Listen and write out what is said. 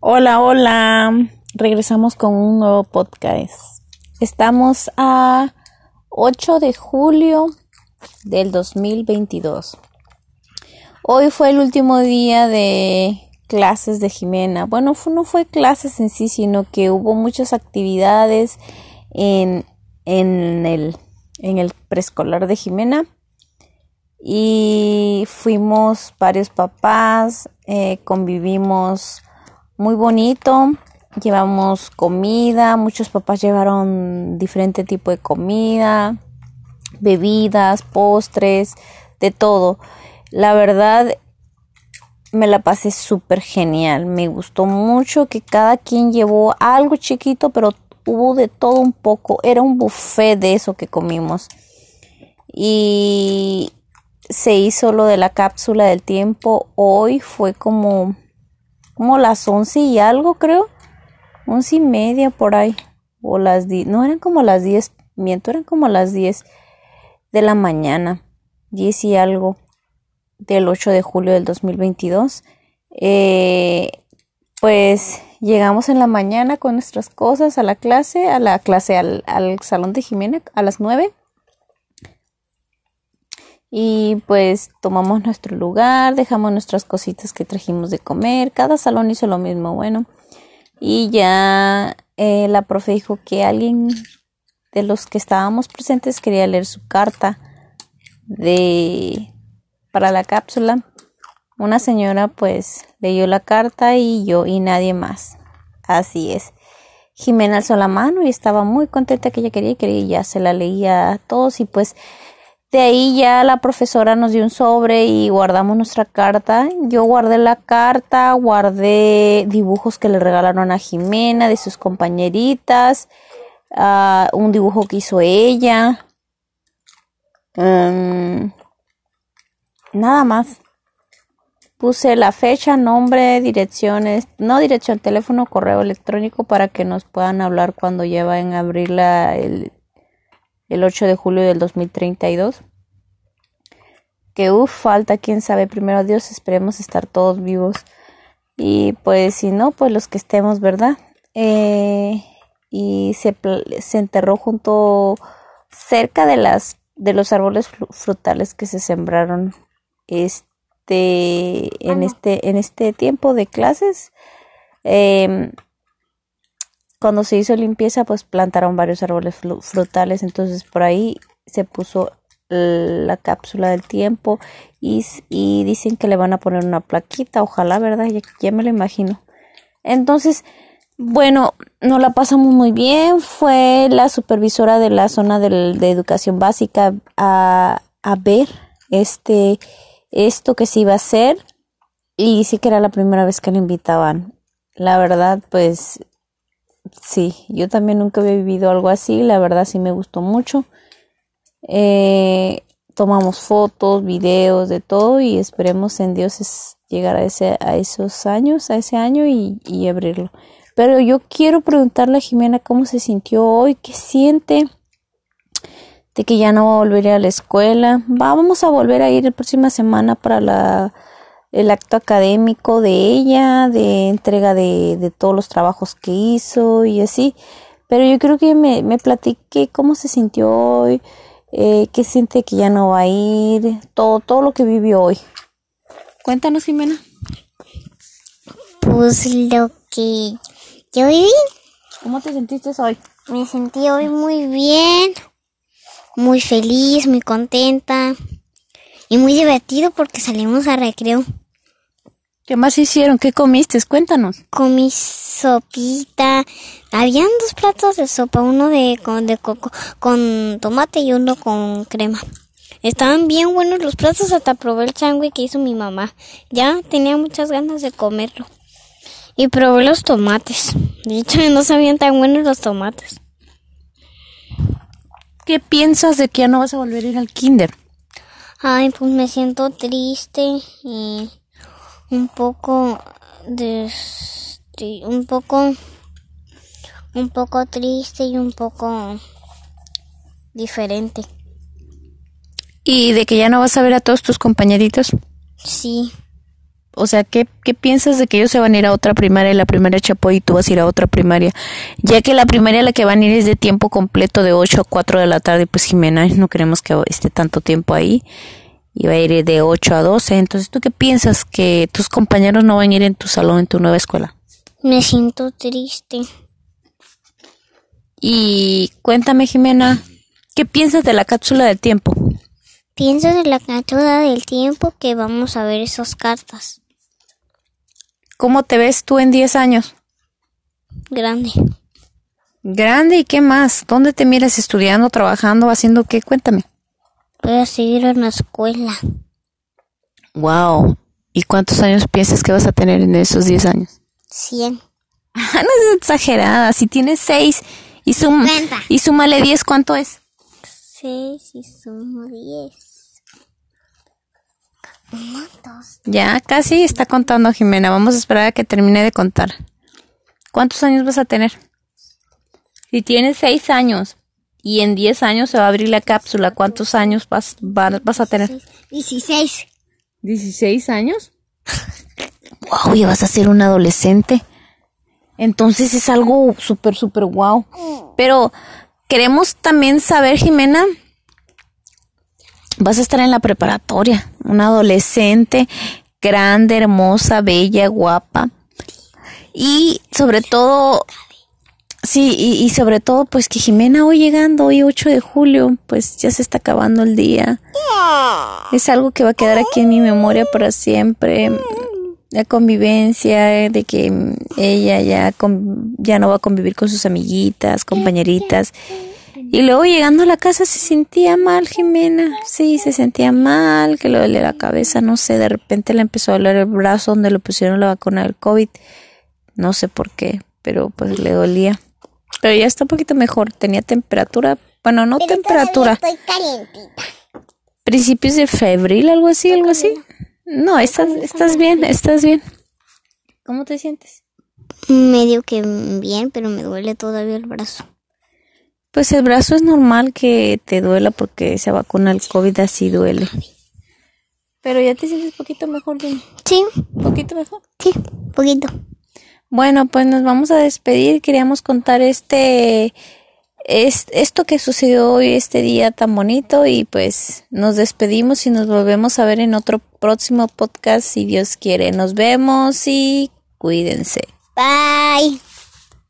Hola, hola. Regresamos con un nuevo podcast. Estamos a 8 de julio del 2022. Hoy fue el último día de clases de Jimena. Bueno, no fue clases en sí, sino que hubo muchas actividades en, en el, en el preescolar de Jimena. Y fuimos varios papás, eh, convivimos muy bonito. Llevamos comida, muchos papás llevaron diferente tipo de comida, bebidas, postres, de todo. La verdad, me la pasé súper genial. Me gustó mucho que cada quien llevó algo chiquito, pero hubo de todo un poco. Era un buffet de eso que comimos. Y se hizo lo de la cápsula del tiempo. Hoy fue como como las once y algo, creo. Once y media por ahí. O las diez. No eran como las diez. Miento, eran como las diez de la mañana. Diez y algo. Del 8 de julio del 2022. Eh, pues llegamos en la mañana con nuestras cosas a la clase, a la clase, al, al salón de Jimena a las nueve y pues tomamos nuestro lugar, dejamos nuestras cositas que trajimos de comer, cada salón hizo lo mismo, bueno, y ya eh, la profe dijo que alguien de los que estábamos presentes quería leer su carta de para la cápsula. Una señora pues leyó la carta y yo y nadie más. Así es. Jimena alzó la mano y estaba muy contenta que ella quería y quería y ya se la leía a todos y pues de ahí ya la profesora nos dio un sobre y guardamos nuestra carta. Yo guardé la carta, guardé dibujos que le regalaron a Jimena de sus compañeritas, un dibujo que hizo ella. Um, nada más. Puse la fecha, nombre, direcciones, no dirección, teléfono, correo electrónico para que nos puedan hablar cuando llevan a abrirla el el 8 de julio del 2032. Que uff, falta, quién sabe, primero Dios, esperemos estar todos vivos. Y pues si no, pues los que estemos, ¿verdad? Eh, y se, se enterró junto cerca de las de los árboles frutales que se sembraron este en este en este tiempo de clases eh, cuando se hizo limpieza, pues plantaron varios árboles frutales, entonces por ahí se puso la cápsula del tiempo y, dicen que le van a poner una plaquita, ojalá, ¿verdad? Ya, me lo imagino. Entonces, bueno, nos la pasamos muy bien. Fue la supervisora de la zona de, educación básica a, a, ver este esto que se iba a hacer y sí que era la primera vez que le invitaban. La verdad, pues sí, yo también nunca había vivido algo así, la verdad sí me gustó mucho. Eh, tomamos fotos, videos, de todo y esperemos en Dios llegar a, ese, a esos años, a ese año y, y abrirlo. Pero yo quiero preguntarle a Jimena cómo se sintió hoy, qué siente de que ya no va a volver a la escuela. Vamos a volver a ir la próxima semana para la el acto académico de ella, de entrega de, de todos los trabajos que hizo y así. Pero yo creo que me, me platiqué cómo se sintió hoy, eh, qué siente que ya no va a ir, todo, todo lo que vivió hoy. Cuéntanos, Jimena. Pues lo que yo viví. ¿Cómo te sentiste hoy? Me sentí hoy muy bien, muy feliz, muy contenta y muy divertido porque salimos a recreo. ¿Qué más hicieron? ¿Qué comiste? Cuéntanos. Comí sopita. Habían dos platos de sopa, uno de con, de coco con tomate y uno con crema. Estaban bien buenos los platos, hasta probé el changui que hizo mi mamá. Ya tenía muchas ganas de comerlo. Y probé los tomates. De hecho, no sabían tan buenos los tomates. ¿Qué piensas de que ya no vas a volver a ir al kinder? Ay, pues me siento triste y un poco un poco un poco triste y un poco diferente. ¿Y de que ya no vas a ver a todos tus compañeritos? Sí. O sea, ¿qué, ¿qué piensas de que ellos se van a ir a otra primaria y la primaria Chapoy y tú vas a ir a otra primaria? Ya que la primaria a la que van a ir es de tiempo completo de 8 a 4 de la tarde, pues Jimena no queremos que esté tanto tiempo ahí. Y va a ir de 8 a 12. Entonces, ¿tú qué piensas? ¿Que tus compañeros no van a ir en tu salón, en tu nueva escuela? Me siento triste. Y cuéntame, Jimena, ¿qué piensas de la cápsula del tiempo? Pienso de la cápsula del tiempo que vamos a ver esas cartas. ¿Cómo te ves tú en 10 años? Grande. Grande y qué más? ¿Dónde te miras estudiando, trabajando, haciendo qué? Cuéntame. Voy a seguir en la escuela. Wow. ¿Y cuántos años piensas que vas a tener en esos 10 años? 100. no es exagerada. Si tienes 6 y, sum Cuenta. y súmale 10, ¿cuánto es? 6 y sumo 10. 1, 2, Ya casi está contando Jimena. Vamos a esperar a que termine de contar. ¿Cuántos años vas a tener? Si tienes 6 años y en 10 años se va a abrir la cápsula, ¿cuántos años vas, va- vas a tener? 16. ¿16 años? Wow, ya vas a ser un adolescente. Entonces es algo súper, súper wow. Pero queremos también saber, Jimena, vas a estar en la preparatoria, una adolescente grande, hermosa, bella, guapa. Y sobre todo, sí, y, y sobre todo, pues que Jimena hoy llegando, hoy 8 de julio, pues ya se está acabando el día. Es algo que va a quedar aquí en mi memoria para siempre. La convivencia, eh, de que ella ya, con- ya no va a convivir con sus amiguitas, compañeritas. Y luego llegando a la casa se sentía mal, Jimena. Sí, se sentía mal, que le dolía la cabeza, no sé. De repente le empezó a doler el brazo donde le pusieron la vacuna del COVID. No sé por qué, pero pues le dolía. Pero ya está un poquito mejor. Tenía temperatura, bueno, no temperatura Estoy calientita. principios de febril, algo así, algo así. No, estás, estás bien, estás bien. ¿Cómo te sientes? Medio que bien, pero me duele todavía el brazo. Pues el brazo es normal que te duela porque se vacuna el COVID, así duele. Pero ya te sientes un poquito mejor, dime. Sí, poquito mejor. sí, poquito. Bueno, pues nos vamos a despedir. Queríamos contar este, es, esto que sucedió hoy, este día tan bonito, y pues nos despedimos y nos volvemos a ver en otro próximo podcast, si Dios quiere. Nos vemos y cuídense. Bye.